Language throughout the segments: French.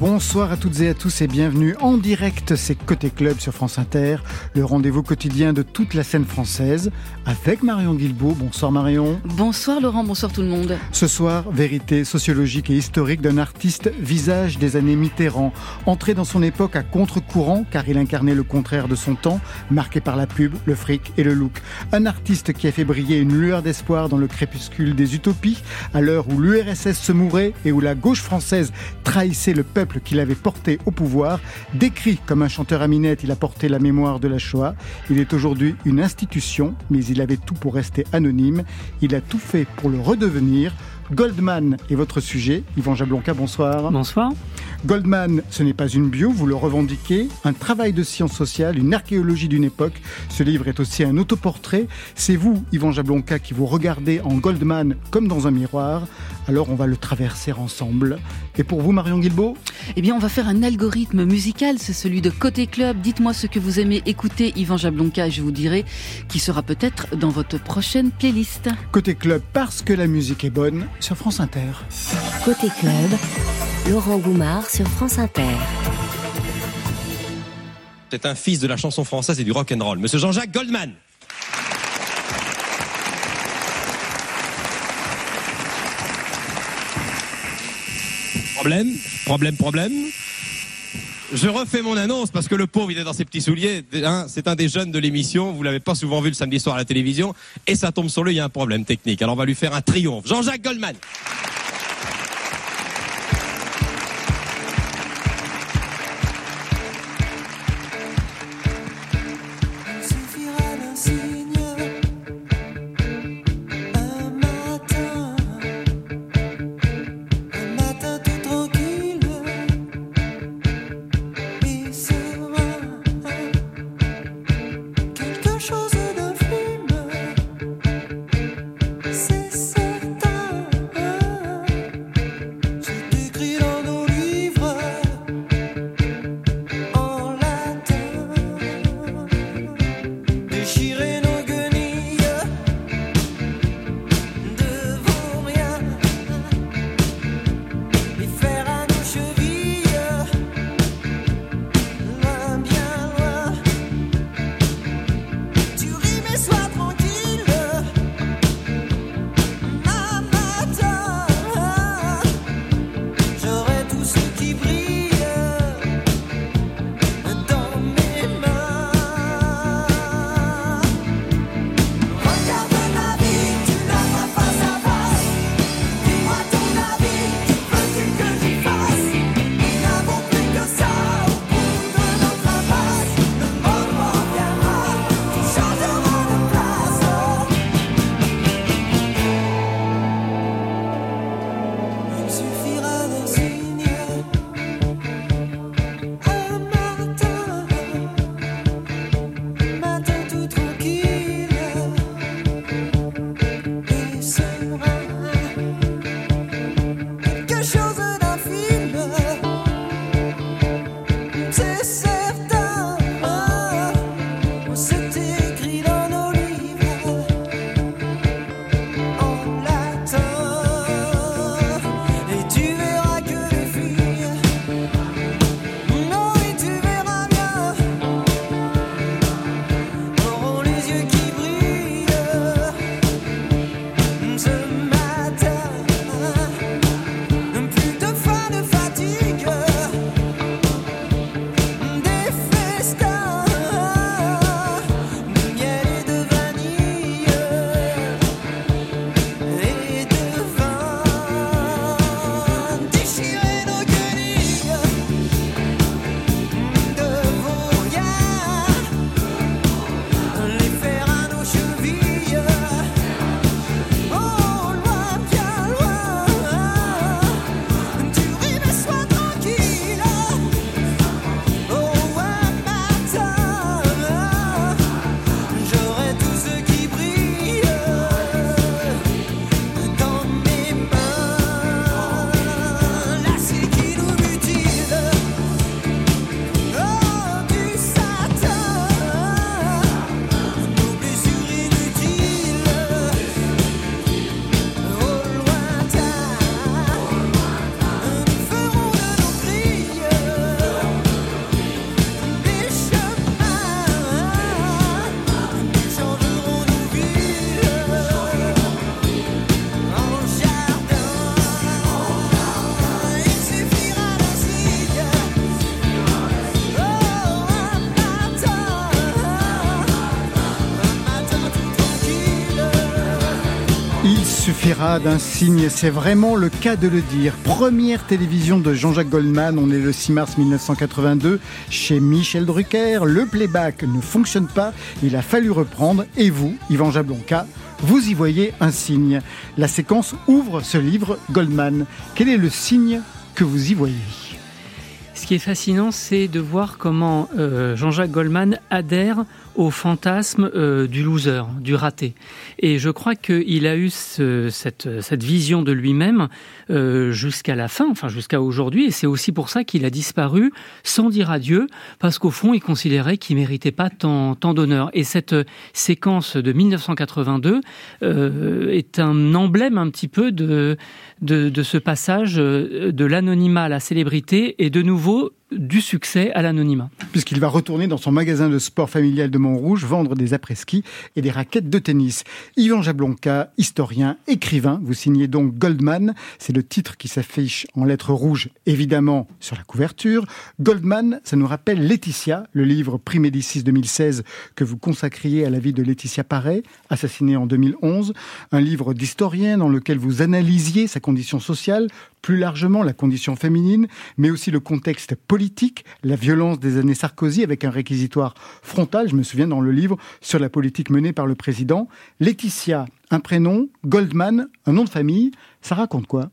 Bonsoir à toutes et à tous et bienvenue en direct, c'est Côté Club sur France Inter, le rendez-vous quotidien de toute la scène française, avec Marion Guilbault. Bonsoir Marion. Bonsoir Laurent, bonsoir tout le monde. Ce soir, vérité sociologique et historique d'un artiste visage des années Mitterrand, entré dans son époque à contre-courant car il incarnait le contraire de son temps, marqué par la pub, le fric et le look. Un artiste qui a fait briller une lueur d'espoir dans le crépuscule des utopies, à l'heure où l'URSS se mourait et où la gauche française trahissait le peuple qu'il avait porté au pouvoir. Décrit comme un chanteur à minette, il a porté la mémoire de la Shoah. Il est aujourd'hui une institution, mais il avait tout pour rester anonyme. Il a tout fait pour le redevenir. Goldman est votre sujet. Yvan Jablonka, bonsoir. Bonsoir. Goldman, ce n'est pas une bio, vous le revendiquez, un travail de science sociale, une archéologie d'une époque. Ce livre est aussi un autoportrait. C'est vous, Yvan Jablonka, qui vous regardez en Goldman comme dans un miroir. Alors on va le traverser ensemble. Et pour vous, Marion Guilbault Eh bien, on va faire un algorithme musical, c'est celui de Côté Club. Dites-moi ce que vous aimez écouter, Yvan Jablonka, et je vous dirai qui sera peut-être dans votre prochaine playlist. Côté Club, parce que la musique est bonne, sur France Inter. Côté Club, Laurent Goumard sur France Inter. C'est un fils de la chanson française et du rock and roll, Monsieur Jean-Jacques Goldman. Problème, problème, problème. Je refais mon annonce parce que le pauvre il est dans ses petits souliers. Hein, c'est un des jeunes de l'émission. Vous l'avez pas souvent vu le samedi soir à la télévision et ça tombe sur lui. Il y a un problème technique. Alors on va lui faire un triomphe. Jean-Jacques Goldman. D'un signe, c'est vraiment le cas de le dire. Première télévision de Jean-Jacques Goldman, on est le 6 mars 1982, chez Michel Drucker, le playback ne fonctionne pas, il a fallu reprendre, et vous, Yvan Jablonka, vous y voyez un signe. La séquence ouvre ce livre, Goldman. Quel est le signe que vous y voyez? Ce qui est fascinant, c'est de voir comment euh, Jean-Jacques Goldman adhère au fantasme euh, du loser, du raté. Et je crois qu'il a eu ce, cette, cette, vision de lui-même euh, jusqu'à la fin, enfin jusqu'à aujourd'hui. Et c'est aussi pour ça qu'il a disparu sans dire adieu, parce qu'au fond, il considérait qu'il méritait pas tant, tant d'honneur. Et cette séquence de 1982 euh, est un emblème un petit peu de, de, de ce passage de l'anonymat à la célébrité et de nouveau du succès à l'anonymat. Puisqu'il va retourner dans son magasin de sport familial de Montrouge vendre des après-ski et des raquettes de tennis. Yvan Jablonka, historien, écrivain, vous signez donc Goldman, c'est le titre qui s'affiche en lettres rouges évidemment sur la couverture. Goldman, ça nous rappelle Laetitia, le livre Prix Médicis 2016 que vous consacriez à la vie de Laetitia Paré, assassinée en 2011, un livre d'historien dans lequel vous analysiez sa condition sociale, plus largement la condition féminine, mais aussi le contexte politique, la violence des années Sarkozy avec un réquisitoire frontal, je me souviens dans le livre, sur la politique menée par le président. Laetitia, un prénom, Goldman, un nom de famille, ça raconte quoi?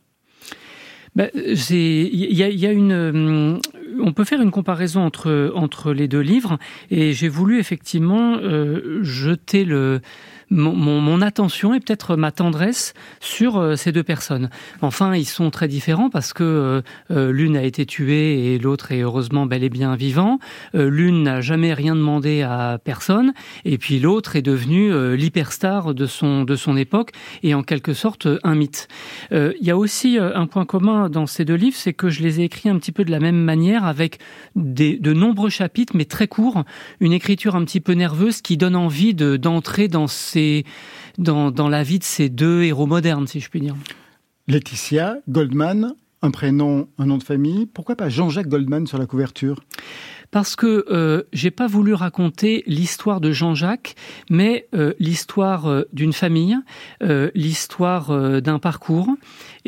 Ben, il y a, une, on peut faire une comparaison entre entre les deux livres, et j'ai voulu effectivement euh, jeter le mon, mon, attention et peut-être ma tendresse sur euh, ces deux personnes. Enfin, ils sont très différents parce que euh, l'une a été tuée et l'autre est heureusement bel et bien vivant. Euh, l'une n'a jamais rien demandé à personne et puis l'autre est devenue euh, l'hyperstar de son de son époque et en quelque sorte un mythe. Il y a aussi un point commun dans ces deux livres, c'est que je les ai écrits un petit peu de la même manière avec des, de nombreux chapitres mais très courts, une écriture un petit peu nerveuse qui donne envie d'entrer dans ces dans, dans la vie de ces deux héros modernes, si je puis dire. Laetitia, Goldman, un prénom, un nom de famille. Pourquoi pas Jean-Jacques Goldman sur la couverture? Parce que euh, j'ai pas voulu raconter l'histoire de Jean-Jacques, mais euh, l'histoire euh, d'une famille, l'histoire d'un parcours.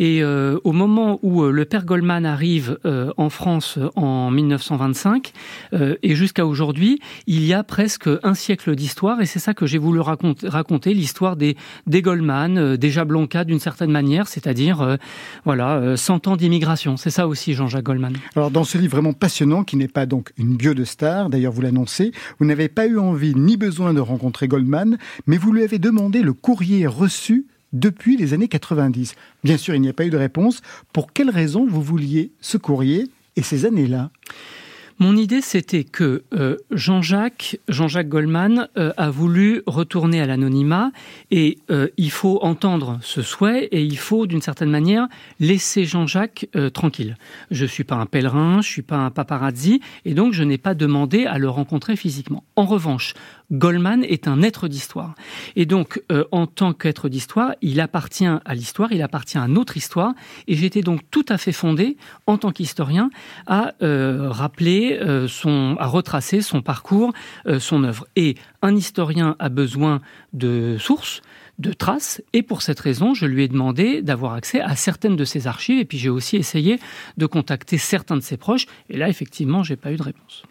Et euh, au moment où le père Goldman arrive en France en 1925 et jusqu'à aujourd'hui, il y a presque un siècle d'histoire, et c'est ça que j'ai voulu raconter, l'histoire des, des Goldman, des Jablonka d'une certaine manière, c'est-à-dire voilà 100 ans d'immigration. C'est ça aussi Jean-Jacques Goldman. Alors dans ce livre vraiment passionnant, qui n'est pas donc une bio de star, d'ailleurs vous l'annoncez, vous n'avez pas eu envie ni besoin de rencontrer Goldman, mais vous lui avez demandé le courrier reçu depuis les années 90. Bien sûr, il n'y a pas eu de réponse. Pour quelle raison vous vouliez ce courrier et ces années-là? Mon idée, c'était que euh, Jean-Jacques, Jean-Jacques Goldman euh, a voulu retourner à l'anonymat et euh, il faut entendre ce souhait et il faut, d'une certaine manière, laisser Jean-Jacques tranquille. Je suis pas un pèlerin, je suis pas un paparazzi et donc je n'ai pas demandé à le rencontrer physiquement. En revanche, Goldman est un être d'histoire. Et donc, euh, en tant qu'être d'histoire, il appartient à l'histoire, il appartient à notre histoire. Et j'étais donc tout à fait fondé, en tant qu'historien, à euh, rappeler euh, son, à retracer son parcours, son œuvre. Et un historien a besoin de sources, de traces et pour cette raison, je lui ai demandé d'avoir accès à certaines de ses archives et puis j'ai aussi essayé de contacter certains de ses proches et là effectivement, j'ai pas eu de réponse.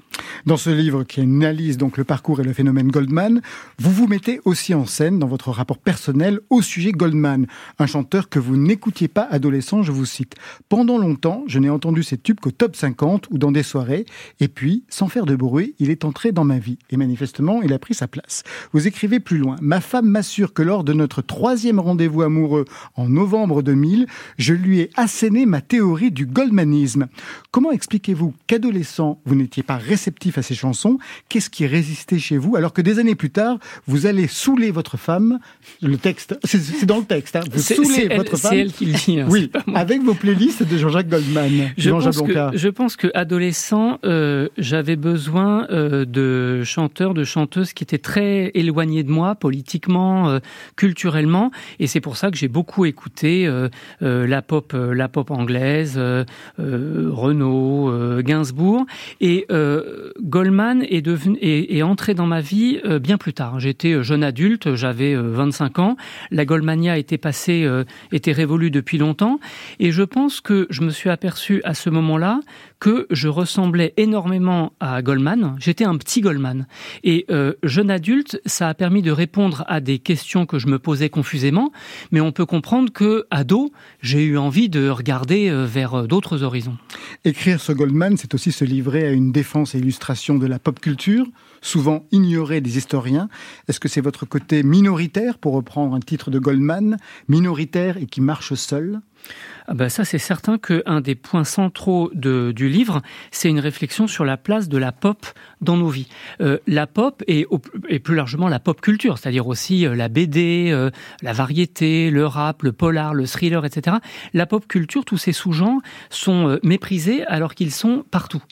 Dans ce livre qui analyse donc le parcours et le phénomène Goldman, vous vous mettez aussi en scène dans votre rapport personnel au sujet Goldman, un chanteur que vous n'écoutiez pas adolescent, je vous cite. Pendant longtemps, je n'ai entendu ces tubes qu'au top 50 ou dans des soirées, et puis, sans faire de bruit, il est entré dans ma vie, et manifestement, il a pris sa place. Vous écrivez plus loin, ma femme m'assure que lors de notre troisième rendez-vous amoureux en novembre 2000, je lui ai asséné ma théorie du goldmanisme. Comment expliquez-vous qu'adolescent, vous n'étiez pas réceptif à ces chansons? Qu'est-ce qui résistait chez vous alors que des années plus tard, vous allez saouler votre femme? Le texte, c'est dans le texte, hein, vous saoulez votre elle, femme. C'est elle qui le dit. Hein, oui, avec vos playlists de Jean-Jacques Goldman. Je Jean pense, que, je pense que adolescent, euh, j'avais besoin euh, de chanteurs, de chanteuses qui étaient très éloignés de moi politiquement, euh, culturellement, et c'est pour ça que j'ai beaucoup écouté euh, euh, la pop, euh, la pop anglaise, Renaud, Gainsbourg, et Goldman est, devenu, est, entré dans ma vie bien plus tard. J'étais jeune adulte, j'avais euh, 25 ans. La Goldmania était passée, était révolue depuis longtemps. Et je pense que je me suis aperçu à ce moment-là que je ressemblais énormément à Goldman. J'étais un petit Goldman. Et jeune adulte, ça a permis de répondre à des questions que je me posais confusément. Mais on peut comprendre que, ado, j'ai eu envie de regarder euh, vers euh, d'autres horizons. Écrire ce Goldman, c'est aussi se livrer à une défense et illustration de la pop culture, souvent ignorée des historiens. Est-ce que c'est votre côté minoritaire, pour reprendre un titre de Goldman, minoritaire et qui marche seul? Ben ça, c'est certain qu'un des points centraux de, du livre, c'est une réflexion sur la place de la pop dans nos vies. Euh, la pop et, et plus largement la pop culture, c'est-à-dire aussi euh, la BD, euh, la variété, le rap, le polar, le thriller, etc. La pop culture, tous ces sous-genres sont méprisés alors qu'ils sont partout.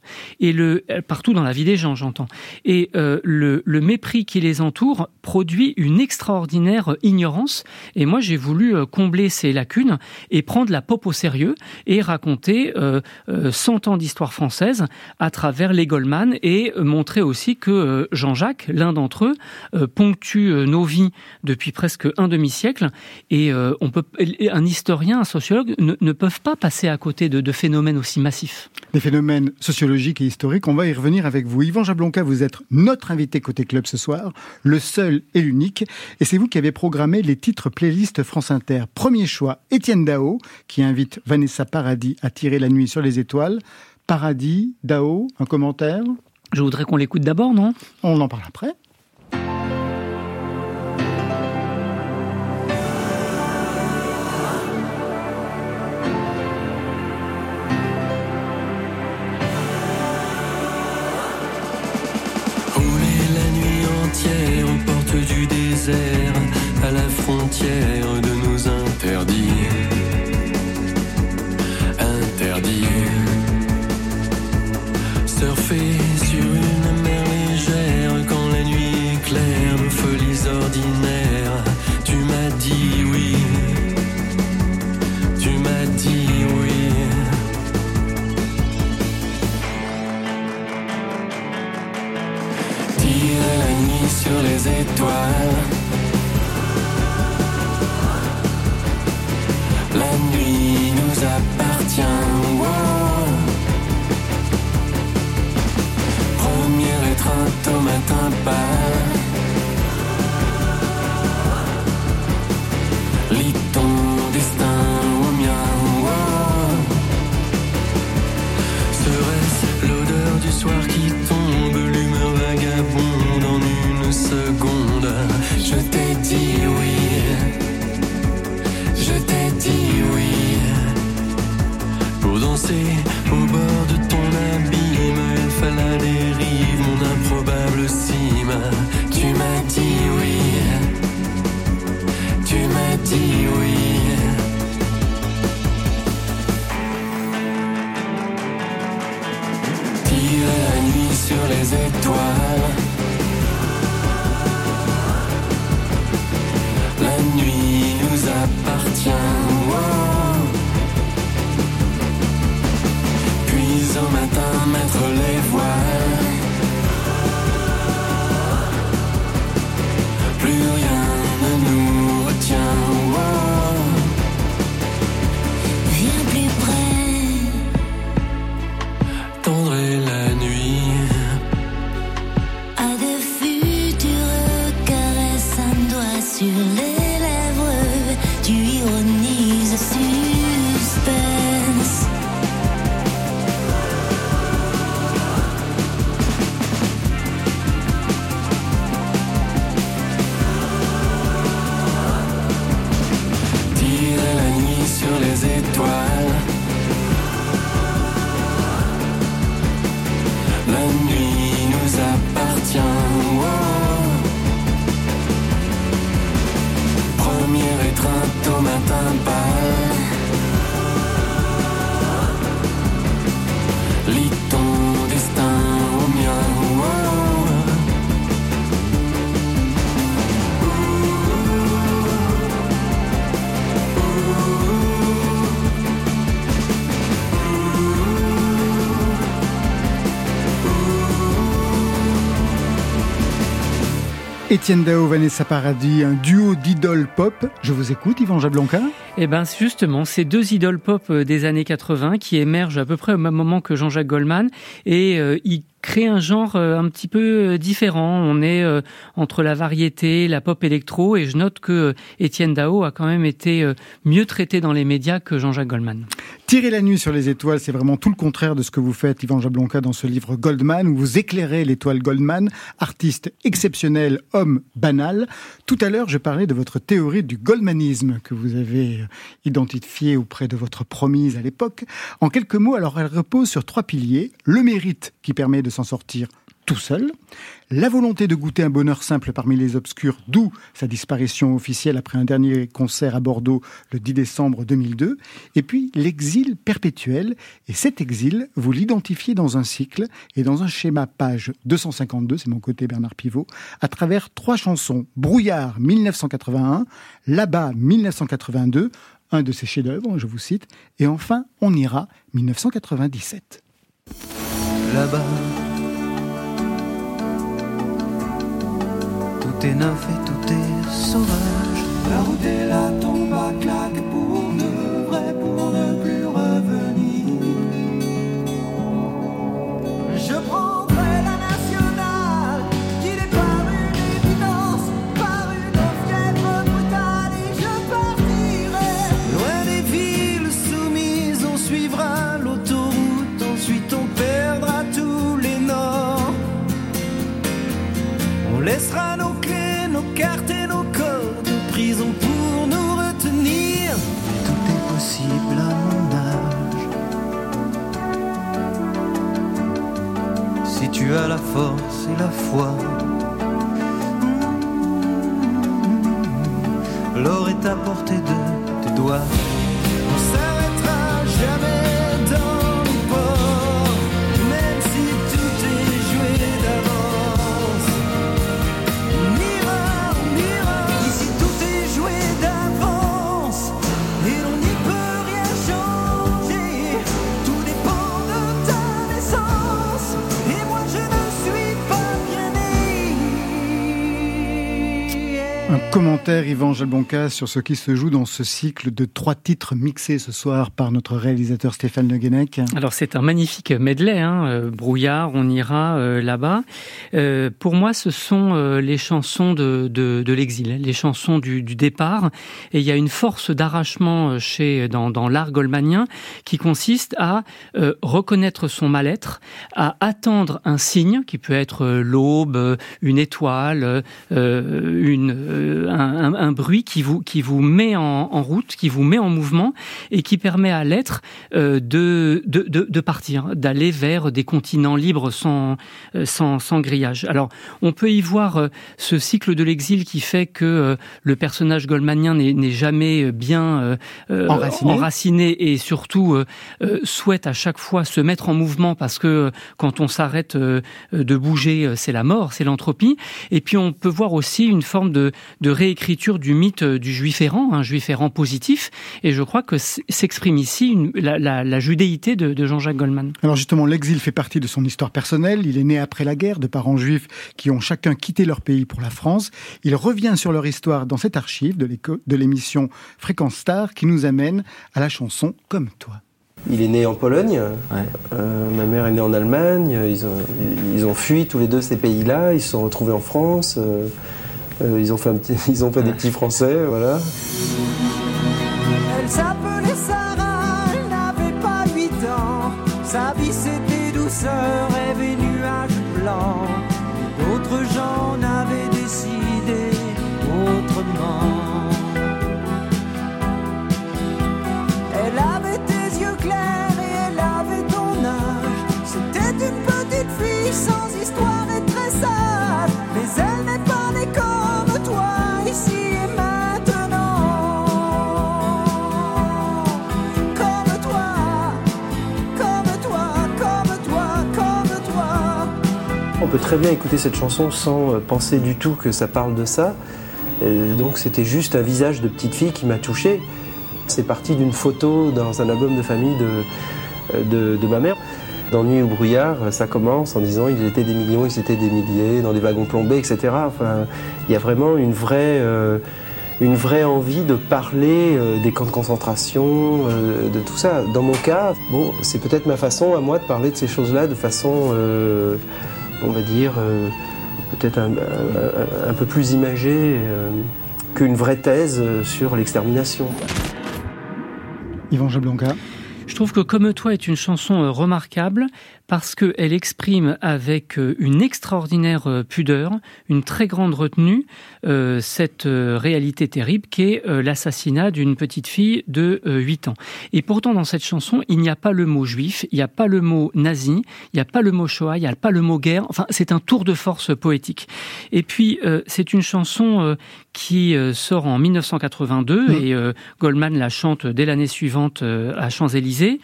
Et le partout dans la vie des gens, j'entends. Et le, le mépris qui les entoure produit une extraordinaire ignorance. Et moi, j'ai voulu combler ces lacunes et prendre la pop au sérieux et raconter euh, euh, 100 ans d'histoire française à travers les Goldman et euh, montrer aussi que euh, Jean-Jacques, l'un d'entre eux, euh, ponctue euh, nos vies depuis presque un demi-siècle. Et euh, on peut, un historien, un sociologue ne, ne peuvent pas passer à côté de, de phénomènes aussi massifs. Des phénomènes sociologiques et historiques, on va y revenir avec vous. Yvan Jablonka, vous êtes notre invité côté club ce soir, le seul et l'unique. Et c'est vous qui avez programmé les titres playlist France Inter. Premier choix, Étienne Dao, qui invite Vanessa Paradis à tirer la nuit sur les étoiles. Paradis, Dao, un commentaire? Je voudrais qu'on l'écoute d'abord, non? On en parle après. Rouler la nuit entière aux portes du désert, à la frontière de La nuit nous appartient. wow. Première étreinte au matin pâle. Lis ton destin au mien. wow. Serait-ce l'odeur du soir qui tombe, Pour Étienne Dao, Vanessa Paradis, un duo d'idoles pop. Je vous écoute, Yvan Jablonka. Eh ben, justement, ces deux idoles pop euh, des années 80 qui émergent à peu près au même moment que Jean-Jacques Goldman et euh, ils créent un genre euh, un petit peu euh, différent. On est euh, entre la variété, la pop électro et je note que Étienne Dao a quand même été mieux traité dans les médias que Jean-Jacques Goldman. Tirer la nuit sur les étoiles, c'est vraiment tout le contraire de ce que vous faites, Yvan Jablonka, dans ce livre Goldman, où vous éclairez l'étoile Goldman, artiste exceptionnel, homme banal. Tout à l'heure, je parlais de votre théorie du goldmanisme que vous avez identifiée auprès de votre promise à l'époque. En quelques mots, alors elle repose sur trois piliers. Le mérite qui permet de s'en sortir tout seul, la volonté de goûter un bonheur simple parmi les obscurs, d'où sa disparition officielle après un dernier concert à Bordeaux le 10 décembre 2002, et puis l'exil perpétuel, et cet exil, vous l'identifiez dans un cycle et dans un schéma page 252, c'est mon côté Bernard Pivot, à travers trois chansons, Brouillard 1981, Là-bas 1982, un de ses chefs-d'œuvre, je vous cite, et enfin On ira 1997. là-bas. Tout est neuf et tout est sauvage. La route est la tombe commentaire, Yvan Jalbonca, sur ce qui se joue dans ce cycle de trois titres mixés ce soir par notre réalisateur Stéphane Le Guenec. Alors c'est un magnifique medley, hein, euh, brouillard, on ira euh, là-bas. Euh, pour moi, ce sont euh, les chansons de, de, de l'exil, les chansons du, du départ. Et il y a une force d'arrachement euh, chez dans, dans l'art goldmanien qui consiste à euh, reconnaître son mal-être, à attendre un signe qui peut être l'aube, une étoile, une, un, un- un bruit qui vous qui vous met en, en route, qui vous met en mouvement et qui permet à l'être euh, de, de, de, de partir, d'aller vers des continents libres sans, euh, sans, sans grillage. Alors, on peut y voir euh, ce cycle de l'exil qui fait que le personnage goldmanien n'est jamais bien Enraciné. enraciné et surtout souhaite à chaque fois se mettre en mouvement parce que quand on s'arrête de bouger, c'est la mort, c'est l'entropie. Et puis on peut voir aussi une forme de, de réécriture du mythe euh, du juif errant, un juif errant positif. Et je crois que s'exprime ici une- la, la- la judéité de, de Jean-Jacques Goldman. Alors justement, l'exil fait partie de son histoire personnelle. Il est né après la guerre de parents juifs qui ont chacun quitté leur pays pour la France. Il revient sur leur histoire dans cette archive de l'émission Fréquence Star qui nous amène à la chanson Comme toi. Il est né en Pologne, euh, ma mère est née en Allemagne, ils ont, ils ont fui tous les deux ces pays-là, ils se sont retrouvés en France, euh, euh, ils ont fait, un petit- ils ont fait des petits français, voilà. Elle s'appelait Sarah, elle n'avait pas 8 ans. Sa vie c'était douceur, On peut très bien écouter cette chanson sans euh, penser du tout que ça parle de ça. Donc c'était juste un visage de petite fille qui m'a touché. C'est parti d'une photo dans un album de famille de, euh, de, ma mère. Dans Nuit au brouillard, ça commence en disant ils étaient des millions, ils étaient des milliers, dans des wagons plombés, etc. Enfin, il y a vraiment une vraie, euh, une vraie envie de parler des camps de concentration, de tout ça. Dans mon cas, bon, c'est peut-être ma façon à moi de parler de ces choses-là de façon, on va dire, euh, peut-être un, un- un peu plus imagée euh, qu'une vraie thèse euh, sur l'extermination. Yvan Jablonka. Je trouve que Comme toi est une chanson remarquable parce qu'elle exprime avec euh, une extraordinaire euh, pudeur, une très grande retenue, euh, cette euh, réalité terrible qu'est euh, l'assassinat d'une petite fille de euh, 8 ans. Et pourtant, dans cette chanson, il n'y a pas le mot juif, il n'y a pas le mot nazi, il n'y a pas le mot Shoah, il n'y a pas le mot guerre. Enfin, c'est un tour de force poétique. Et puis, c'est une chanson qui sort en 1982 et euh, Goldman la chante dès l'année suivante à Champs-Élysées.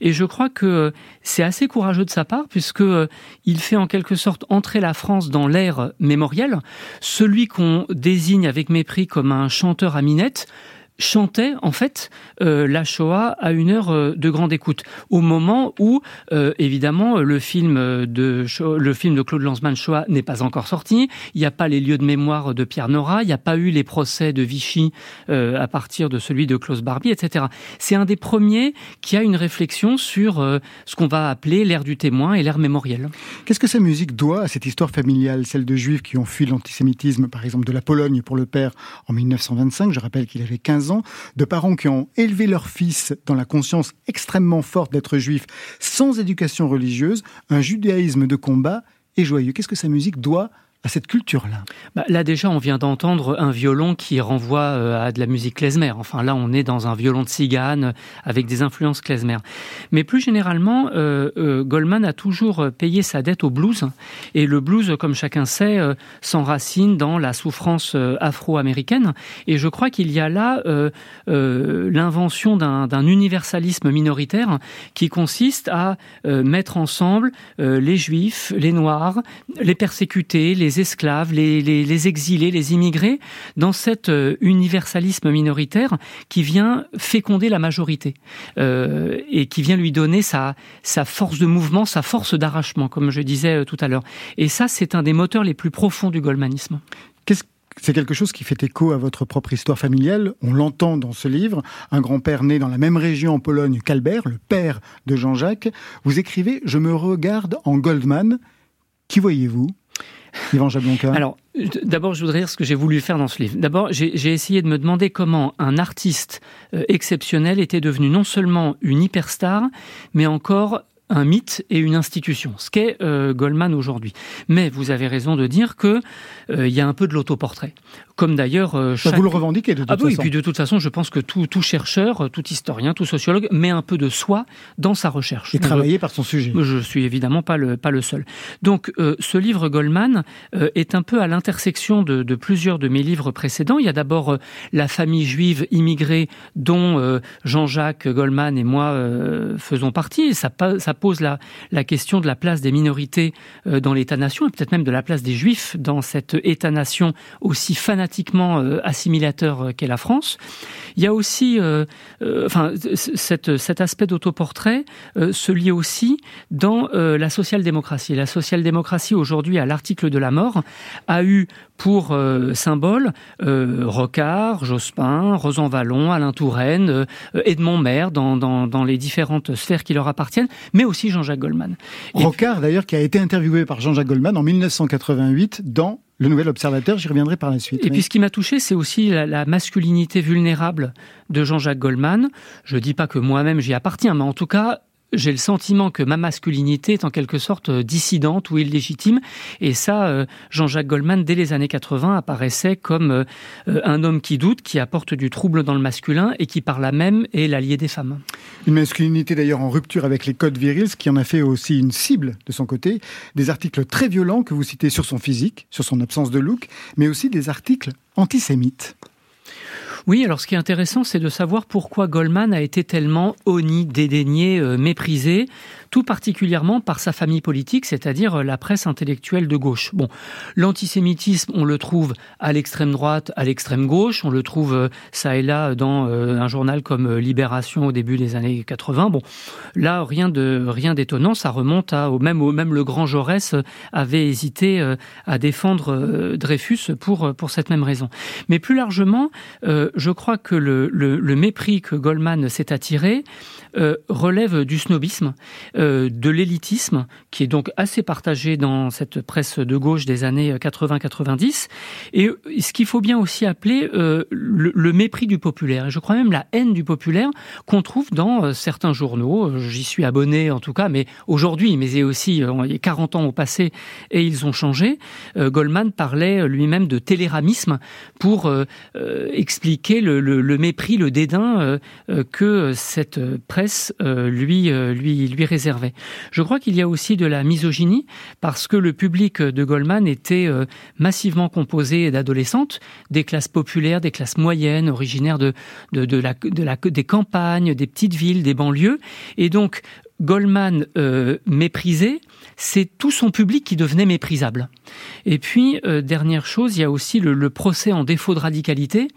Et je crois que c'est assez courageux de sa part puisque euh, il fait en quelque sorte entrer la France dans l'ère mémorielle. Celui qu'on désigne avec mépris comme un chanteur à minette chantait en fait euh, la Shoah à une heure euh, de grande écoute. Au moment où euh, évidemment le film de le film de Claude Lanzmann Shoah n'est pas encore sorti. Il n'y a pas les lieux de mémoire de Pierre Nora. Il n'y a pas eu les procès de Vichy euh, à partir de celui de Klaus Barbie etc c'est un des premiers qui a une réflexion sur euh, ce qu'on va appeler l'ère du témoin et l'ère mémorielle. Qu'est-ce que sa musique doit à cette histoire familiale, celle de juifs qui ont fui l'antisémitisme, par exemple de la Pologne pour le père en 1925, je rappelle qu'il avait 15 de parents qui ont élevé leur fils dans la conscience extrêmement forte d'être juif, sans éducation religieuse, un judaïsme de combat et joyeux. Qu'est-ce que sa musique doit à cette culture-là Bah, là déjà, on vient d'entendre un violon qui renvoie euh, à de la musique klezmer. Enfin là, on est dans un violon de cigane euh, avec des influences klezmer. Mais plus généralement, euh, Goldman a toujours payé sa dette au blues. Et le blues, comme chacun sait, s'enracine dans la souffrance afro-américaine. Et je crois qu'il y a là l'invention d'un universalisme minoritaire qui consiste à mettre ensemble les juifs, les noirs, les persécutés, les esclaves, les, les, les exilés, les immigrés, dans cet euh, universalisme minoritaire qui vient féconder la majorité euh, et qui vient lui donner sa, sa force de mouvement, sa force d'arrachement, comme je disais euh, tout à l'heure. Et ça, c'est un des moteurs les plus profonds du goldmanisme. Qu'est-ce c'est quelque chose qui fait écho à votre propre histoire familiale? On l'entend dans ce livre. Un grand-père né dans la même région en Pologne qu'Albert, le père de Jean-Jacques. Vous écrivez Je me regarde en Goldman. Qui voyez-vous? Alors, d'abord, je voudrais dire ce que j'ai voulu faire dans ce livre. D'abord, j'ai j'ai essayé de me demander comment un artiste euh, exceptionnel était devenu non seulement une hyperstar, mais encore un mythe et une institution, ce qu'est euh, Goldman aujourd'hui. Mais vous avez raison de dire que euh, il y a un peu de l'autoportrait, comme d'ailleurs euh, chaque... Vous le revendiquez de toute Ah oui, et façon. puis de toute façon, je pense que tout, tout chercheur, tout historien, tout sociologue met un peu de soi dans sa recherche. Et travaillé par son sujet. je suis évidemment pas le, pas le seul. Donc, euh, ce livre Goldman euh, est un peu à l'intersection de, de plusieurs de mes livres précédents. Il y a d'abord euh, la famille juive immigrée dont euh, Jean-Jacques Goldman et moi euh, faisons partie. Et ça, ça pose la, question de la place des minorités euh, dans l'État-nation et peut-être même de la place des juifs dans cet État-nation aussi fanatiquement euh, assimilateur euh, qu'est la France. Il y a aussi, enfin, cet aspect d'autoportrait se lie aussi dans la social-démocratie. La social-démocratie, aujourd'hui, à l'article de la mort, a eu pour symbole euh, Rocard, Jospin, Rosan-Vallon, Alain Touraine, Edmond Maire, dans les différentes sphères qui leur appartiennent, mais aussi Jean-Jacques Goldman. Rocard, d'ailleurs, qui a été interviewé par Jean-Jacques Goldman en 1988 dans Le Nouvel Observateur. J'y reviendrai par la suite. Et Oui. puis ce qui m'a touché, c'est aussi la, la masculinité vulnérable de Jean-Jacques Goldman. Je dis pas que moi-même j'y appartiens, mais en tout cas, j'ai le sentiment que ma masculinité est en quelque sorte euh, dissidente ou illégitime. Et ça, euh, Jean-Jacques Goldman, dès les années 80, apparaissait comme euh, un homme qui doute, qui apporte du trouble dans le masculin et qui par là même est l'allié des femmes. Une masculinité d'ailleurs en rupture avec les codes virils, ce qui en a fait aussi une cible de son côté. Des articles très violents que vous citez sur son physique, sur son absence de look, mais aussi des articles antisémites. Oui, alors ce qui est intéressant, c'est de savoir pourquoi Goldman a été tellement honni, dédaigné, euh, méprisé, tout particulièrement par sa famille politique, c'est-à-dire euh, la presse intellectuelle de gauche. Bon, l'antisémitisme, on le trouve à l'extrême droite, à l'extrême gauche, on le trouve euh, ça et là dans euh, un journal comme Libération au début des années 80. Bon, là rien de rien d'étonnant, ça remonte à au même même le grand Jaurès avait hésité à défendre Dreyfus pour pour cette même raison. Mais plus largement, je crois que le, mépris que Goldman s'est attiré relève du snobisme, euh, de l'élitisme, qui est donc assez partagé dans cette presse de gauche des années 80-90, et euh, ce qu'il faut bien aussi appeler euh, le, mépris du populaire, et je crois même la haine du populaire qu'on trouve dans euh, certains journaux. Euh, J'y suis abonné en tout cas, mais aujourd'hui, mais aussi euh, il y a 40 ans au passé, et ils ont changé. Euh, Goldman parlait lui-même de téléramisme pour euh, euh, expliquer le, mépris, le dédain euh, euh, que cette presse euh, lui, euh, lui, lui Je crois qu'il y a aussi de la misogynie parce que le public de Goldman était euh, massivement composé d'adolescentes, des classes populaires, des classes moyennes, originaires de, des campagnes, des petites villes, des banlieues. Et donc, Goldman euh, méprisé, c'est tout son public qui devenait méprisable. Et puis, euh, dernière chose, il y a aussi le, le procès en défaut de radicalité,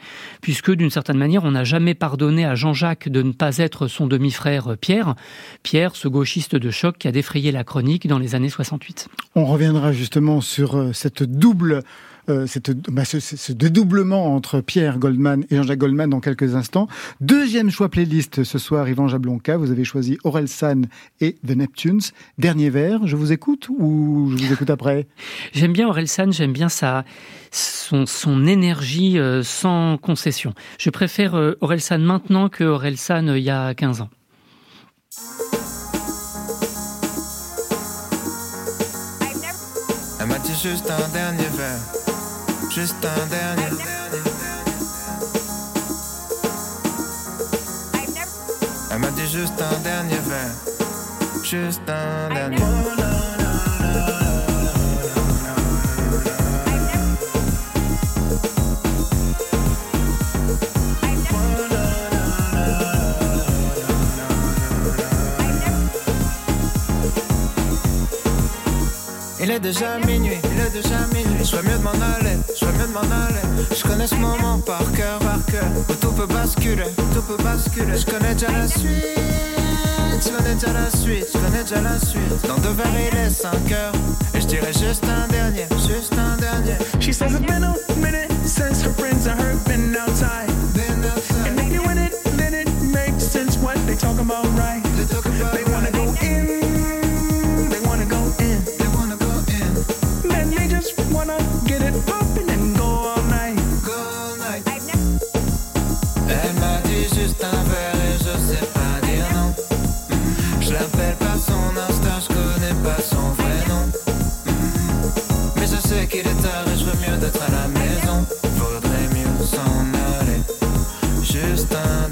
puisque d'une certaine manière, on n'a jamais pardonné à Jean-Jacques de ne pas être son demi-frère euh, Pierre. Pierre, ce gauchiste de choc qui a défrayé la chronique dans les années 68. On reviendra justement sur euh, cette double euh, cette, bah, ce, ce dédoublement entre Pierre Goldman et Jean-Jacques Goldman dans quelques instants. Deuxième choix playlist ce soir, Yvan Jablonka. Vous avez choisi Aurel San et The Neptunes. Dernier vers, je vous écoute ou je vous écoute après? J'aime bien Orelsan, j'aime bien sa, son, son énergie euh, sans concession. Je préfère euh, Orelsan maintenant que Orelsan euh, il y a 15 ans. Elle m'a dit juste un dernier verre, juste un dernier. Elle m'a dit juste un dernier verre, juste un dernier. Il est déjà minuit, il est déjà minuit. Ferais mieux de m'en aller, m'en aller. Je connais ce moment par cœur, par cœur. Où tout peut basculer, tout peut basculer. Je connais déjà la suite, je connais déjà la suite, je connais déjà la suite. Dans deux verres, il est 5 heures. Et je dirais juste un dernier, juste un dernier. She says it's been a minute since her friends and her been outside. Been outside. And win it, then it makes sense what they talk about, d'être à la maison. Mieux s'en aller. Juste un.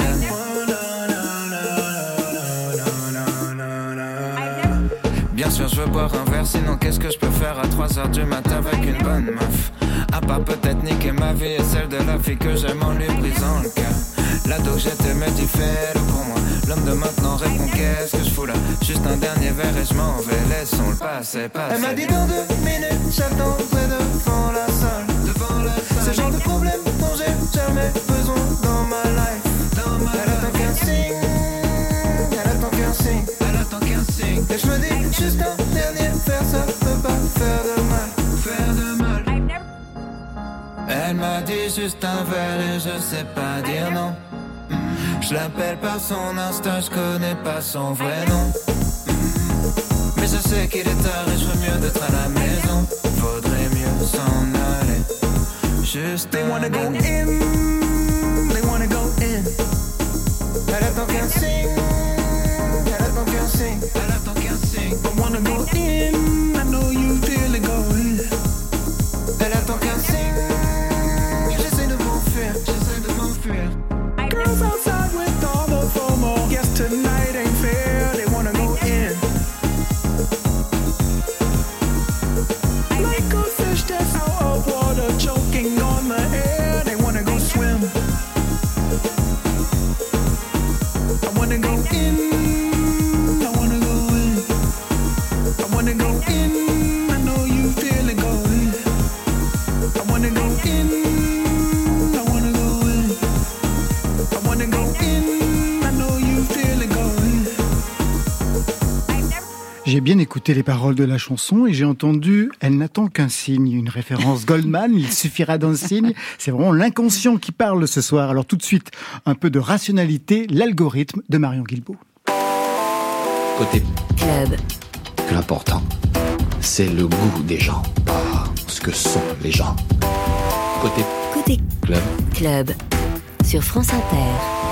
Bien sûr, je veux boire un verre, sinon qu'est-ce que je peux faire à 3h du matin avec une bonne meuf? À part peut-être niquer ma vie et celle de la fille que j'aime en lui brisant le cœur. L'ado que j'étais me dit fais-le pour moi. L'homme de maintenant répond qu'est-ce que je fous là? Juste un dernier verre et je m'en vais, laissons le passer, passer. Elle m'a dit dans deux minutes, j'attendrai devant la salle. Devant la salle. C'est le genre de problème dont j'ai jamais besoin dans ma life. Dans ma elle attend qu'un signe, elle attend qu'un signe, elle attend qu'un signe. Et je me dis juste un dernier verre, ça peut pas faire de mal, faire de mal. Elle m'a dit juste un verre et je sais pas dire non. Je l'appelle par son Insta, je connais pas son vrai nom. Mais je sais qu'il est tard et je veux mieux d'être à la maison. Faudrait mieux s'en aller. Juste They wanna go in, they wanna go in. Elle attend qu'un signe. Elle attend qu'un signe. Elle attend qu'un signe. But wanna go in, J'ai bien écouté les paroles de la chanson et j'ai entendu Elle n'attend qu'un signe, une référence Goldman, il suffira d'un signe. C'est vraiment l'inconscient qui parle ce soir. Alors tout de suite, un peu de rationalité, l'algorithme de Marion Guilbault. Côté Club. l'important, c'est le goût des gens, pas ce que sont les gens. Côté Côté club, Club. Sur France Inter.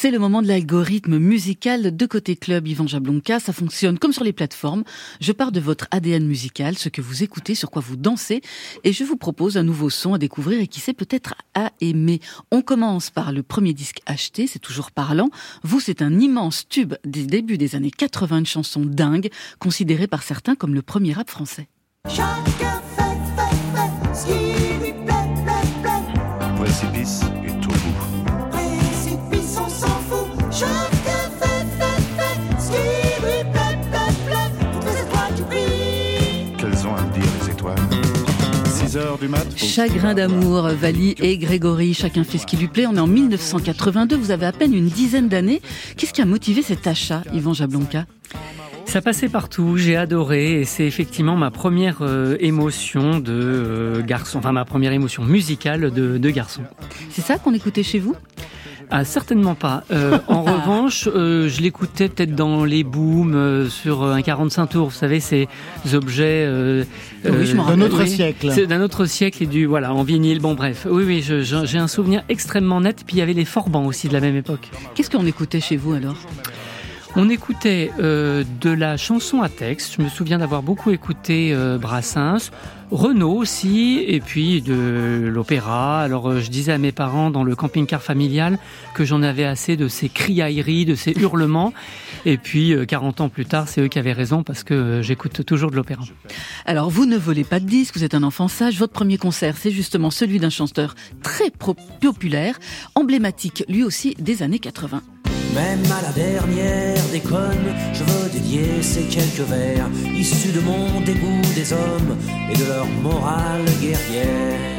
C'est le moment de l'algorithme musical de côté club Yvan Jablonka. Ça fonctionne comme sur les plateformes. Je pars de votre ADN musical, ce que vous écoutez, sur quoi vous dansez, et je vous propose un nouveau son à découvrir et qui sait peut-être à aimer. On commence par le premier disque acheté, c'est toujours parlant. Vous, c'est un immense tube des débuts des années 80, une chanson dingue, considérée par certains comme le premier rap français. Chacun fait, fait, fait ce qui lui plaît, plaît, plaît. Précipice 6 heures du mat. faut- Chagrin d'amour, Vali et Grégory, chacun fait ce qui lui plaît. On est en 1982, vous avez à peine une dizaine d'années. Qu'est-ce qui a motivé cet achat, Yvan Jablonka? Ça passait partout, j'ai adoré et c'est effectivement ma première euh, émotion de euh, garçon, enfin ma première émotion musicale de, de garçon. C'est ça qu'on écoutait chez vous? Ah certainement pas. Euh, en revanche, euh, je l'écoutais peut-être dans les booms euh, sur un 45 tours. Vous savez ces objets euh, Oui, je m'en D'un autre oui. siècle. c'est d'un autre siècle et du voilà en vinyle. Bon bref, oui oui, j'ai un souvenir extrêmement net. Puis il y avait les Forbans aussi de la même époque. Qu'est-ce qu'on écoutait chez vous alors? On écoutait euh, de la chanson à texte. Je me souviens d'avoir beaucoup écouté euh, Brassens, Renaud aussi, et puis de l'opéra. Alors euh, je disais à mes parents dans le camping-car familial que j'en avais assez de ces criailleries, de ces hurlements. Et puis euh, 40 ans plus tard, c'est eux qui avaient raison parce que j'écoute toujours de l'opéra. Alors, vous ne volez pas de disques, vous êtes un enfant sage. Votre premier concert, c'est justement celui d'un chanteur très populaire, emblématique lui aussi des années 80. Même à la dernière déconne, je veux dédier ces quelques vers issus de mon dégoût des hommes et de leur morale guerrière.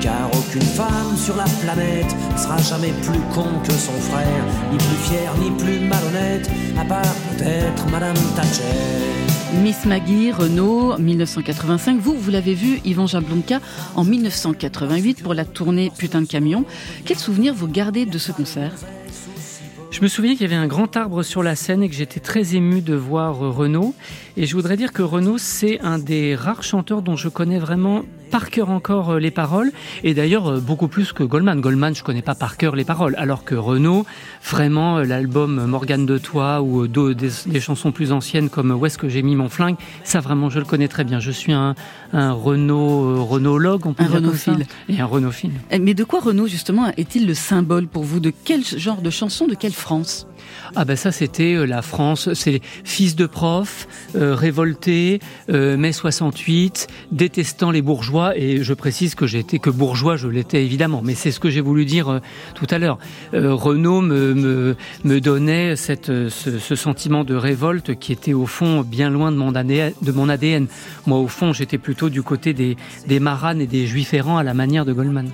Car aucune femme sur la planète sera jamais plus con que son frère, ni plus fière, ni plus malhonnête, à part peut-être Madame Thatcher. Miss Maggie, Renault, 1985. Vous, vous l'avez vu, Yvan Jablonka, en 1988 pour la tournée Putain de camion. Quel souvenir vous gardez de ce concert? Je me souviens qu'il y avait un grand arbre sur la scène et que j'étais très ému de voir euh, Renaud. Et je voudrais dire que Renaud, c'est un des rares chanteurs dont je connais vraiment par cœur encore euh, les paroles. Et d'ailleurs, euh, beaucoup plus que Goldman. Goldman, je connais pas par cœur les paroles. Alors que Renaud, vraiment, euh, l'album Morgane de Toi ou des, des chansons plus anciennes comme Où est-ce que j'ai mis mon flingue, ça vraiment, je le connais très bien. Je suis un, un Renaud, Renaudologue, on peut Un dire comme ça. Renaud-phile. Et un Renaud-phile. Eh, Mais de quoi Renault, justement, est-il le symbole pour vous? De quel genre de chanson? De quelle France? Ah ben ça c'était euh, la France, c'est fils de profs, euh, révoltés, euh, mai 68, détestant les bourgeois et je précise que j'étais que bourgeois, je l'étais évidemment, mais c'est ce que j'ai voulu dire euh, tout à l'heure. Euh, Renaud me, me, me donnait cette, euh, ce, ce sentiment de révolte qui était au fond bien loin de mon ADN. De mon ADN. Moi au fond j'étais plutôt du côté des, des maranes et des juifs errants à la manière de Goldman.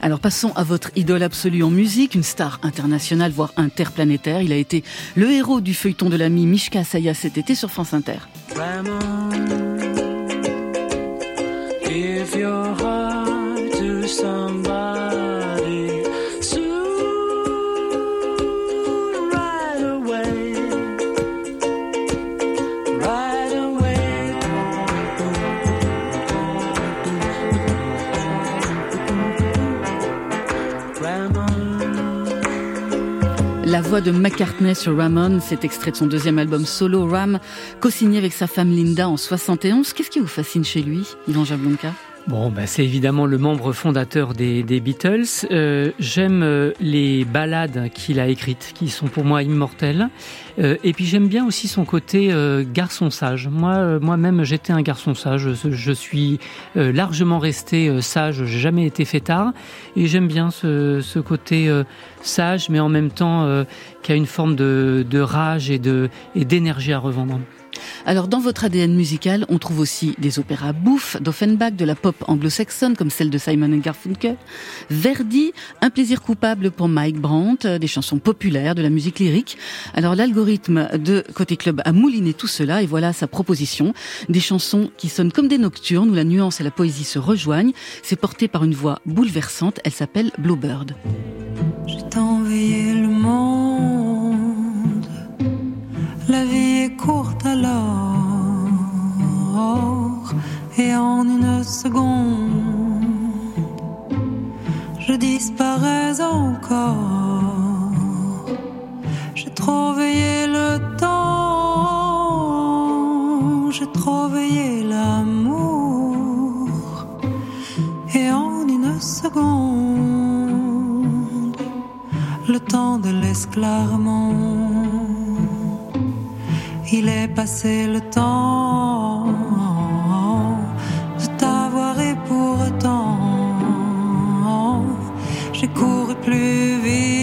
Alors passons à votre idole absolue en musique, une star internationale, voire interplanétaire. Il a été le héros du feuilleton de l'ami Mishka Saya cet été sur France Inter. La voix de McCartney sur Ramon, cet extrait de son deuxième album solo Ram, co-signé avec sa femme Linda en 71. Qu'est-ce qui vous fascine chez lui, Yvan Jablonka Bon, bah, c'est évidemment le membre fondateur des, des Beatles. Euh, J'aime euh, les ballades qu'il a écrites, qui sont pour moi immortelles. Euh, et puis j'aime bien aussi son côté euh, garçon sage. Moi, euh, moi-même, j'étais un garçon sage. Je, suis euh, largement resté sage. J'ai jamais été fêtard. Et j'aime bien ce, ce côté sage, mais en même temps qui a une forme de, de rage et de et d'énergie à revendre. Alors, dans votre ADN musical, on trouve aussi des opéras bouffes d'Offenbach, de la pop anglo-saxonne, comme celle de Simon Garfunkel, Verdi, Un plaisir coupable pour Mike Brandt, des chansons populaires, de la musique lyrique. Alors, l'algorithme de Côté Club a mouliné tout cela, et voilà sa proposition. Des chansons qui sonnent comme des nocturnes, où la nuance et la poésie se rejoignent. C'est porté par une voix bouleversante, elle s'appelle. La vie courte alors. Et en une seconde, je disparais encore. J'ai trop veillé le temps. J'ai trop veillé l'amour. Et en une seconde, le temps de l'esclarement. Il est passé le temps de t'avoir et pourtant j'ai couru plus vite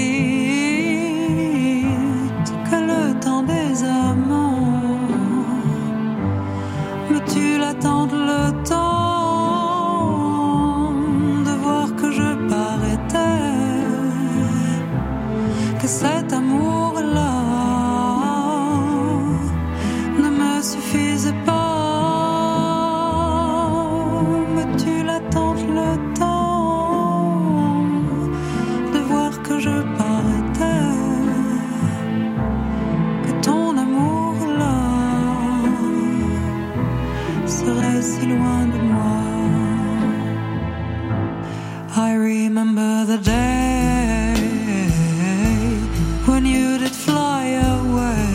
the day when you did fly away.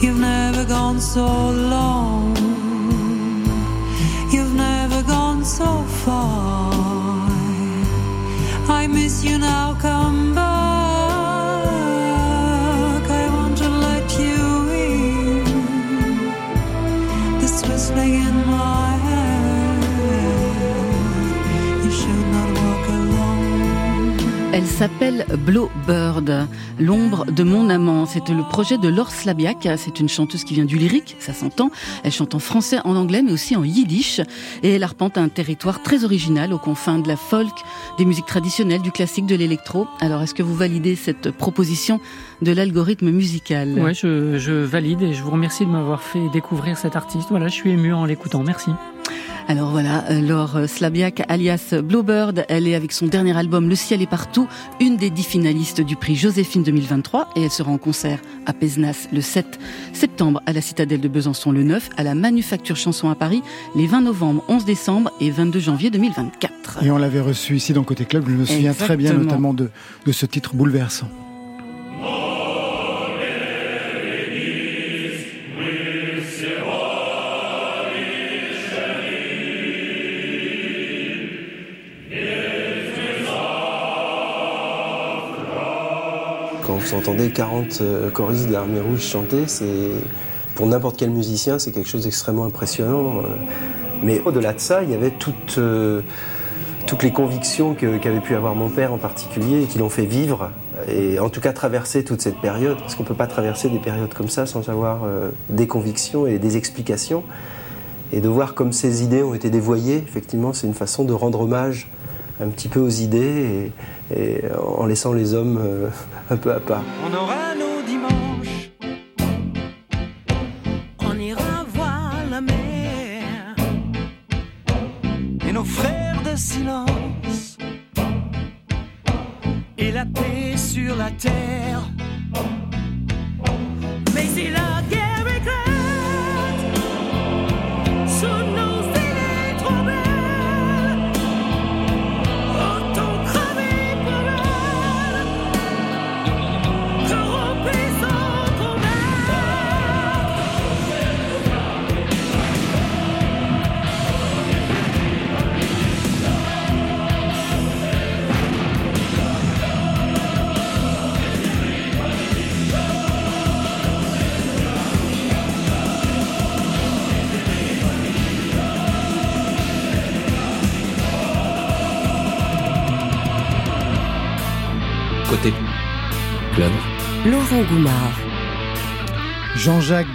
You've never gone so long. You've never gone so far. I miss you now. Come s'appelle Blowbird, l'ombre de mon amant. C'était le projet de Laure Slabiak. C'est une chanteuse qui vient du lyrique, ça s'entend. Elle chante en français, en anglais, mais aussi en yiddish. Et elle arpente un territoire très original aux confins de la folk, des musiques traditionnelles, du classique, de l'électro. Alors, est-ce que vous validez cette proposition de l'algorithme musical? Ouais, je, je valide et je vous remercie de m'avoir fait découvrir cet artiste. Voilà, je suis ému en l'écoutant. Merci. Alors voilà, euh, Laure Slabiak, alias Bluebird, elle est avec son dernier album Le ciel est partout, une des dix finalistes du prix Joséphine 2023 et elle sera en concert à Pézenas le 7 septembre, à la Citadelle de Besançon le 9, à la Manufacture Chanson à Paris les 20 novembre, 11 décembre et 22 janvier 2024. Et on l'avait reçu ici dans Côté Club, je me souviens très bien notamment de, de ce titre bouleversant. Quand vous entendez 40 euh, choristes de l'Armée Rouge chanter, c'est pour n'importe quel musicien, c'est quelque chose d'extrêmement impressionnant. euh. Mais au-delà de ça, il y avait toutes, euh, les convictions qu'avait pu avoir mon père en particulier et qui l'ont fait vivre, et en tout cas traverser toute cette période, parce qu'on ne peut pas traverser des périodes comme ça sans avoir des convictions et des explications. Et de voir comme ces idées ont été dévoyées, effectivement, c'est une façon de rendre hommage un petit peu aux idées et, en laissant les hommes euh, un peu à part. On aura nos dimanches. On ira voir la mer. Et nos frères de silence. Et la paix sur la terre.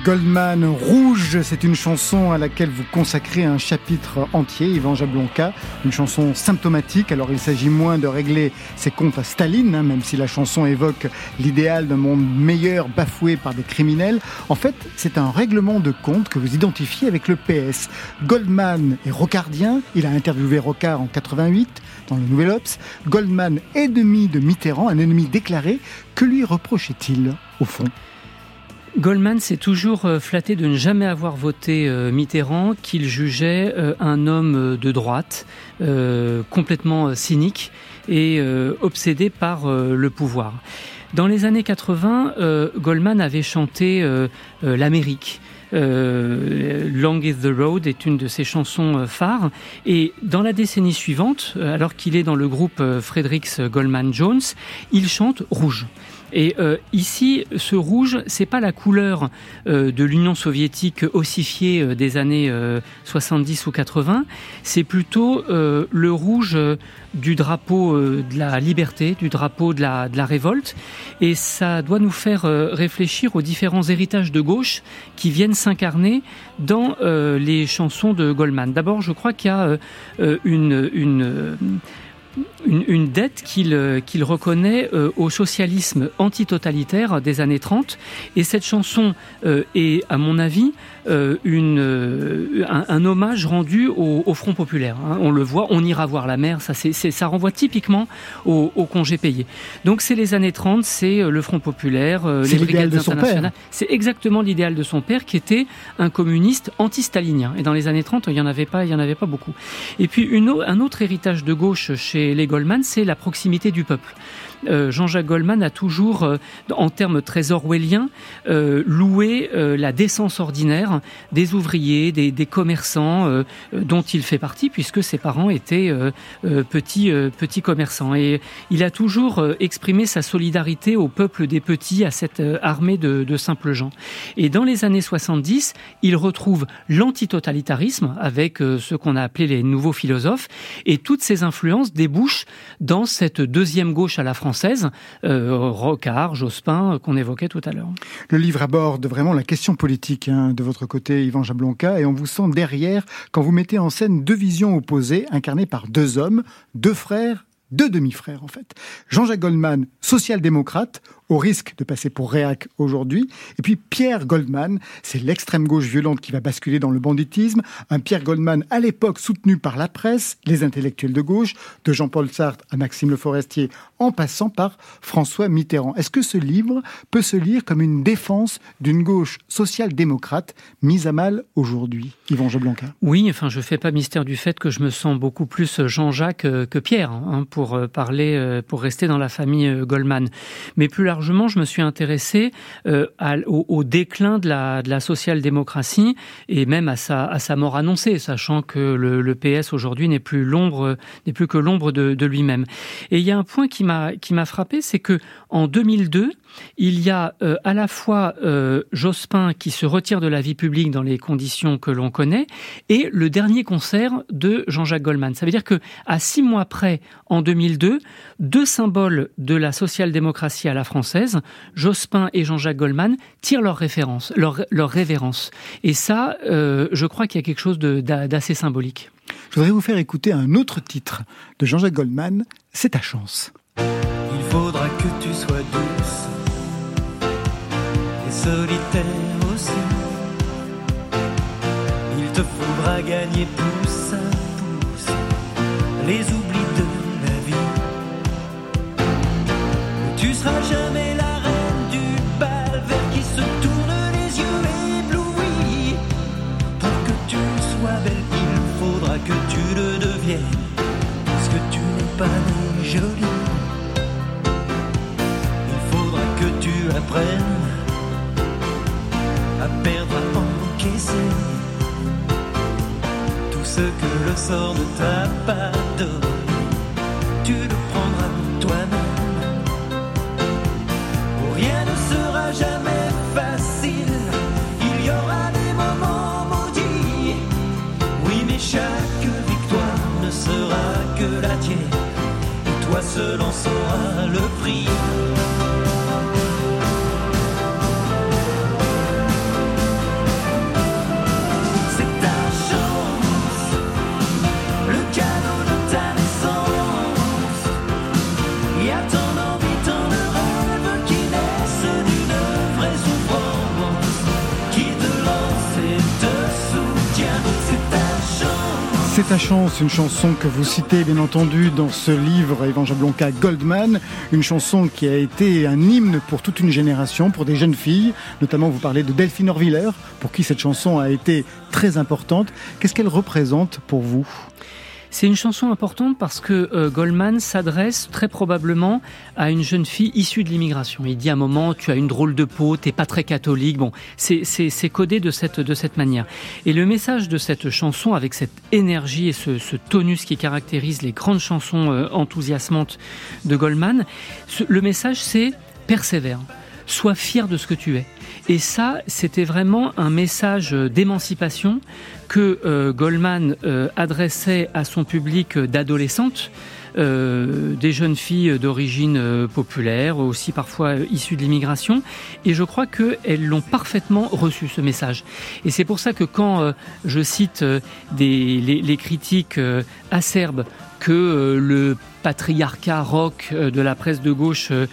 Goldman, Rouge, c'est une chanson à laquelle vous consacrez un chapitre entier, Yvan Jablonka, une chanson symptomatique. Alors il s'agit moins de régler ses comptes à Staline, hein, même si la chanson évoque l'idéal d'un monde meilleur bafoué par des criminels. En fait, c'est un règlement de compte que vous identifiez avec le PS. Goldman est rocardien, il a interviewé Rocard en 88 dans le Nouvel Ops. Goldman, ennemi de Mitterrand, un ennemi déclaré, que lui reprochait-il au fond? Goldman s'est toujours euh, flatté de ne jamais avoir voté euh, Mitterrand, qu'il jugeait euh, un homme de droite, complètement cynique et obsédé par le pouvoir. Dans les années 80, Goldman avait chanté l'Amérique. Long is the Road est une de ses chansons phares. Et dans la décennie suivante, alors qu'il est dans le groupe Fredericks Goldman Jones, il chante Rouge. Et euh, ici, ce rouge, c'est pas la couleur euh, de l'Union soviétique ossifiée euh, des années 70 ou 80, c'est plutôt le rouge du drapeau de la liberté, du drapeau de la, de la révolte. Et ça doit nous faire réfléchir aux différents héritages de gauche qui viennent s'incarner dans les chansons de Goldman. D'abord, je crois qu'il y a une, une une, dette qu'il euh, reconnaît euh, au socialisme antitotalitaire des années 30. Et cette chanson euh, est, à mon avis, une, un, un, hommage rendu au, au Front populaire. Hein. On le voit, on ira voir la mer, ça, c'est, ça renvoie typiquement au, au congé payé. Donc c'est les années 30, c'est le Front populaire, les brigades internationales. C'est exactement l'idéal de son père qui était un communiste anti-stalinien. Et dans les années 30, il n'y en avait pas, il y en avait pas beaucoup. Et puis une, un autre héritage de gauche chez les Goldman, c'est la proximité du peuple. Euh, Jean-Jacques Goldman a toujours, euh, en termes très orwelliens, euh, loué la décence ordinaire des ouvriers, des, commerçants dont il fait partie, puisque ses parents étaient petits, petits commerçants. Et il a toujours exprimé sa solidarité au peuple des petits, à cette armée de simples gens. Et dans les années 70, il retrouve l'antitotalitarisme avec ce qu'on a appelé les nouveaux philosophes, et toutes ces influences débouchent dans cette deuxième gauche à la France euh, Rocard, Jospin, euh, qu'on évoquait tout à l'heure. Le livre aborde vraiment la question politique hein, de votre côté, Yvan Jablonka, et on vous sent derrière quand vous mettez en scène deux visions opposées, incarnées par deux hommes, deux frères deux demi-frères en fait. Jean-Jacques Goldman, social-démocrate, au risque de passer pour réac aujourd'hui. Et puis Pierre Goldman, c'est l'extrême gauche violente qui va basculer dans le banditisme. Un Pierre Goldman à l'époque soutenu par la presse, les intellectuels de gauche, de Jean-Paul Sartre à Maxime Le Forestier, en passant par François Mitterrand. Est-ce que ce livre peut se lire comme une défense d'une gauche social-démocrate mise à mal aujourd'hui Yvan Joblanca Oui, enfin je fais pas mystère du fait que je me sens beaucoup plus Jean-Jacques euh, que Pierre, hein, pour euh, parler, euh, pour rester dans la famille Goldman. Mais plus je me suis intéressé euh, au, déclin de la, social-démocratie et même à sa, mort annoncée, sachant que le, le PS aujourd'hui n'est plus l'ombre, n'est plus que l'ombre de, de lui-même. Et il y a un point qui m'a qui m'a frappé, c'est que en 2002, il y a euh, à la fois euh, Jospin qui se retire de la vie publique dans les conditions que l'on connaît et le dernier concert de Jean-Jacques Goldman. Ça veut dire que à six mois près, en 2002, deux symboles de la social-démocratie à la française, Jospin et Jean-Jacques Goldman, tirent leur référence, leur, révérence. Et ça, euh, je crois qu'il y a quelque chose d'assez symbolique. Je voudrais vous faire écouter un autre titre de Jean-Jacques Goldman, C'est ta chance. Que tu sois douce et solitaire aussi. Il te faudra gagner pouce à pouce les oublis de la vie. Tu seras jamais la reine du bal vers qui se tournent les yeux éblouis. Pour que tu sois belle, il faudra que tu le deviennes, parce que tu n'es pas jolie. Apprennes à perdre, à encaisser tout ce que le sort ne t'a pas donné. Tu le prendras toi-même. Rien ne sera jamais facile. Il y aura des moments maudits. Oui, mais chaque victoire ne sera que la tienne. Et toi seul en sauras le prix. C'est ta chance, une chanson que vous citez bien entendu dans ce livre Jablonka Goldman, une chanson qui a été un hymne pour toute une génération, pour des jeunes filles, notamment vous parlez de Delphine Orviller, pour qui cette chanson a été très importante. Qu'est-ce qu'elle représente pour vous? C'est une chanson importante parce que euh, Goldman s'adresse très probablement à une jeune fille issue de l'immigration. Il dit à un moment, tu as une drôle de peau, t'es pas très catholique. Bon, c'est- codé de cette, de cette manière. Et le message de cette chanson, avec cette énergie et ce, ce tonus qui caractérise les grandes chansons euh, enthousiasmantes de Goldman, le message c'est persévère, sois fier de ce que tu es. Et ça, c'était vraiment un message euh, d'émancipation que euh, Goldman euh, adressait à son public d'adolescentes. euh, des jeunes filles d'origine populaire, aussi parfois issues de l'immigration, et je crois qu'elles l'ont parfaitement reçu ce message. Et c'est pour ça que quand je cite les, critiques acerbes que euh, le patriarcat rock euh, de la presse de gauche euh,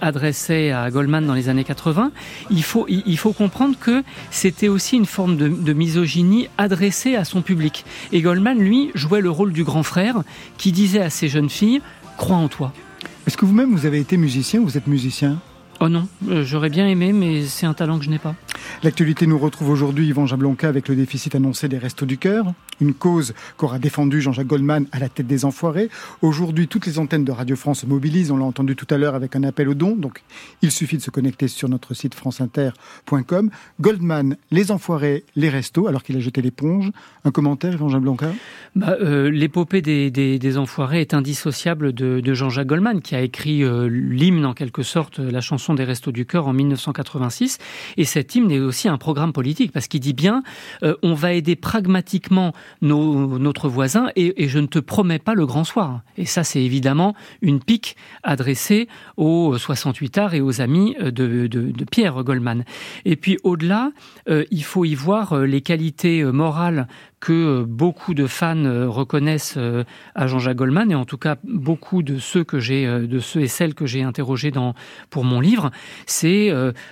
adressait à Goldman dans les années 80, il faut, il, faut comprendre que c'était aussi une forme de, de misogynie adressée à son public. Et Goldman, lui, jouait le rôle du grand frère qui disait à ces jeunes filles Crois en toi. Est-ce que vous-même vous avez été musicien ou vous êtes musicien? Oh non, euh, j'aurais bien aimé, mais c'est un talent que je n'ai pas. L'actualité nous retrouve aujourd'hui, Yvan Jablonka, avec le déficit annoncé des Restos du Cœur, une cause qu'aura défendue Jean-Jacques Goldman à la tête des Enfoirés. Aujourd'hui, toutes les antennes de Radio France se mobilisent, on l'a entendu tout à l'heure avec un appel aux dons, donc il suffit de se connecter sur notre site franceinter.com. Goldman, les Enfoirés, les Restos, alors qu'il a jeté l'éponge. Un commentaire, Yvan Jablonka Bah, euh, L'épopée des, des, des Enfoirés est indissociable de, de Jean-Jacques Goldman, qui a écrit euh, l'hymne, en quelque sorte, la chanson des Restos du Cœur en 1986. Et cet hymne est aussi un programme politique, parce qu'il dit bien, euh, on va aider pragmatiquement nos, notre voisin, et, je ne te promets pas le grand soir. Et ça, c'est évidemment une pique adressée aux 68 arts et aux amis de, de, Pierre Goldman. Et puis au-delà, euh, il faut y voir euh, les qualités morales que euh, beaucoup de fans euh, reconnaissent euh, à Jean-Jacques Goldman et en tout cas beaucoup de ceux que j'ai de ceux et celles que j'ai interrogés pour mon livre, c'est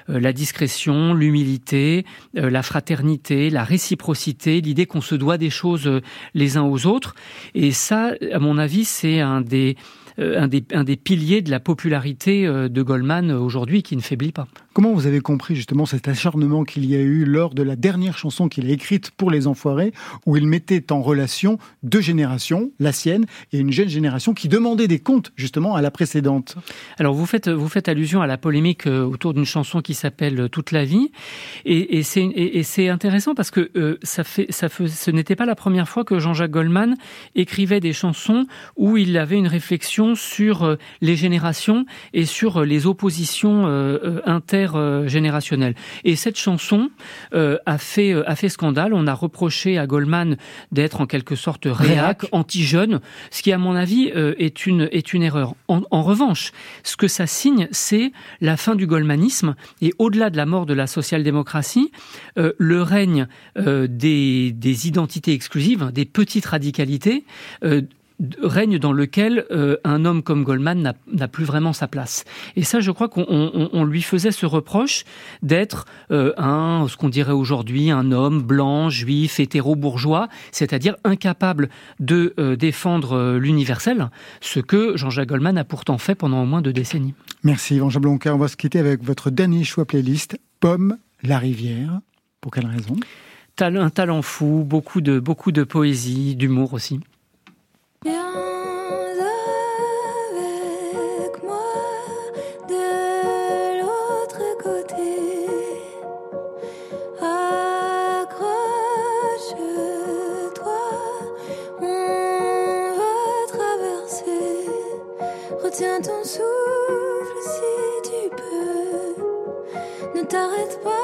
la discrétion, l'humilité, la fraternité, la réciprocité, l'idée qu'on se doit des choses les uns aux autres et ça à mon avis, c'est un des un des, un des piliers de la popularité de Goldman aujourd'hui qui ne faiblit pas. Comment vous avez compris justement cet acharnement qu'il y a eu lors de la dernière chanson qu'il a écrite pour les Enfoirés, où il mettait en relation deux générations, la sienne et une jeune génération qui demandait des comptes justement à la précédente? Alors vous faites allusion à la polémique euh, autour d'une chanson qui s'appelle euh, Toute la vie. Et, c'est intéressant parce que euh, ça fait ça ce n'était pas la première fois que Jean-Jacques Goldman écrivait des chansons où il avait une réflexion sur les générations et sur les oppositions euh, euh, intergénérationnelles. Et cette chanson euh, a fait euh, a fait scandale. On a reproché à Goldman d'être en quelque sorte réac, anti-jeune, ce qui à mon avis euh, est une est une erreur. En, en revanche, ce que ça signe, c'est la fin du goldmanisme et au-delà de la mort de la social-démocratie, euh, le règne euh, des, des identités exclusives, des petites radicalités. Règne dans lequel euh, un homme comme Goldman n'a- plus vraiment sa place. Et ça, je crois qu'on on- on lui faisait ce reproche d'être euh, un, ce qu'on dirait aujourd'hui, un homme blanc, juif, hétéro-bourgeois, c'est-à-dire incapable de euh, défendre l'universel, ce que Jean-Jacques Goldman a pourtant fait pendant au moins deux décennies. Merci Yvan Jablonka. On va se quitter avec votre dernier choix playlist, Pomme, la rivière. Pour quelle raison? Un talent fou, beaucoup de, beaucoup de poésie, d'humour aussi. Peux.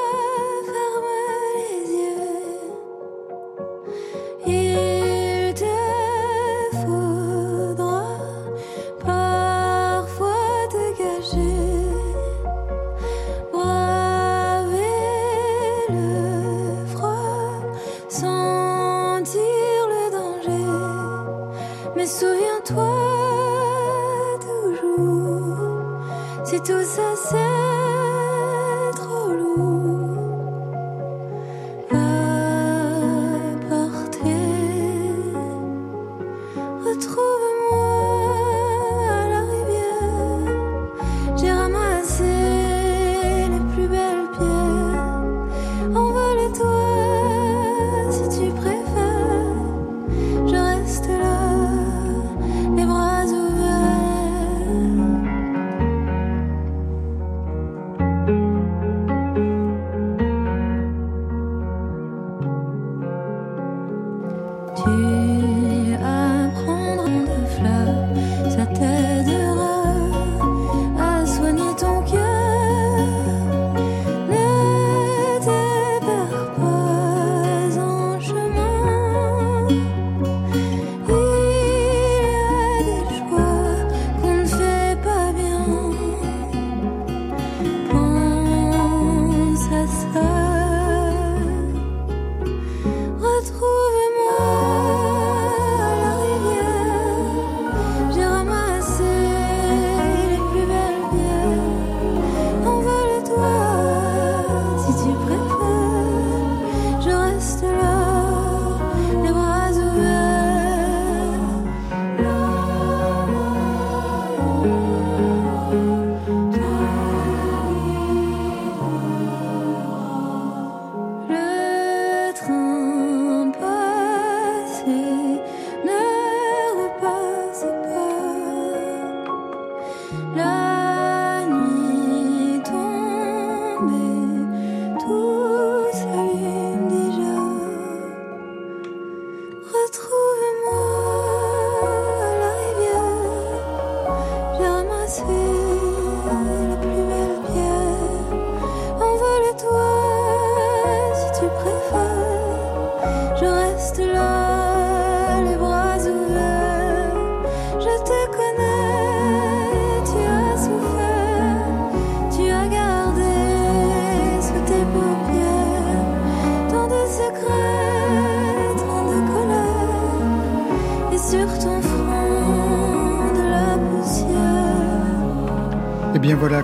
J'ai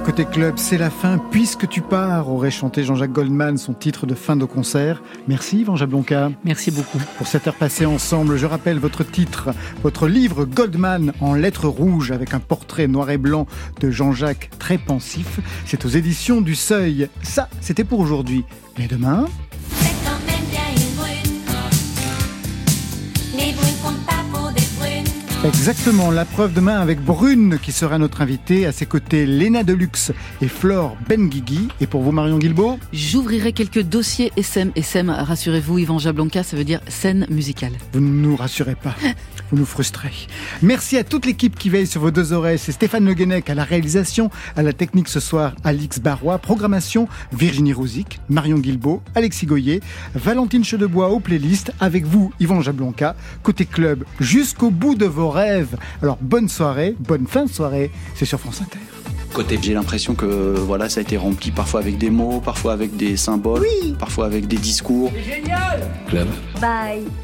côté club, c'est la fin. Puisque tu pars, aurait chanté Jean-Jacques Goldman son titre de fin de concert. Merci Yvan Jablonka. Merci beaucoup. Pour cette heure passée ensemble, je rappelle votre titre, votre livre Goldman en lettres rouges avec un portrait noir et blanc de Jean-Jacques très pensif. C'est aux éditions du Seuil. Ça, c'était pour aujourd'hui. Mais demain, Exactement, la preuve demain avec Brune qui sera notre invitée. À ses côtés, Léna Deluxe et Flore Benguigui. Et pour vous, Marion Guilbault J'ouvrirai quelques dossiers SM. SM, rassurez-vous, Yvan Jablonka, ça veut dire scène musicale. Vous ne nous rassurez pas. Vous nous frustrez. Merci à toute l'équipe qui veille sur vos deux oreilles. C'est Stéphane Le Guenec à la réalisation, à la technique ce soir, Alix Barrois, programmation, Virginie Rosic, Marion Guilbault, Alexis Goyer, Valentine Chedebois aux playlists, avec vous, Yvan Jablonka, côté club, jusqu'au bout de vos rêves. Alors, bonne soirée, bonne fin de soirée, c'est sur France Inter. Côté, j'ai l'impression que voilà, ça a été rempli parfois avec des mots, parfois avec des symboles, parfois avec des discours. Génial Club. Bye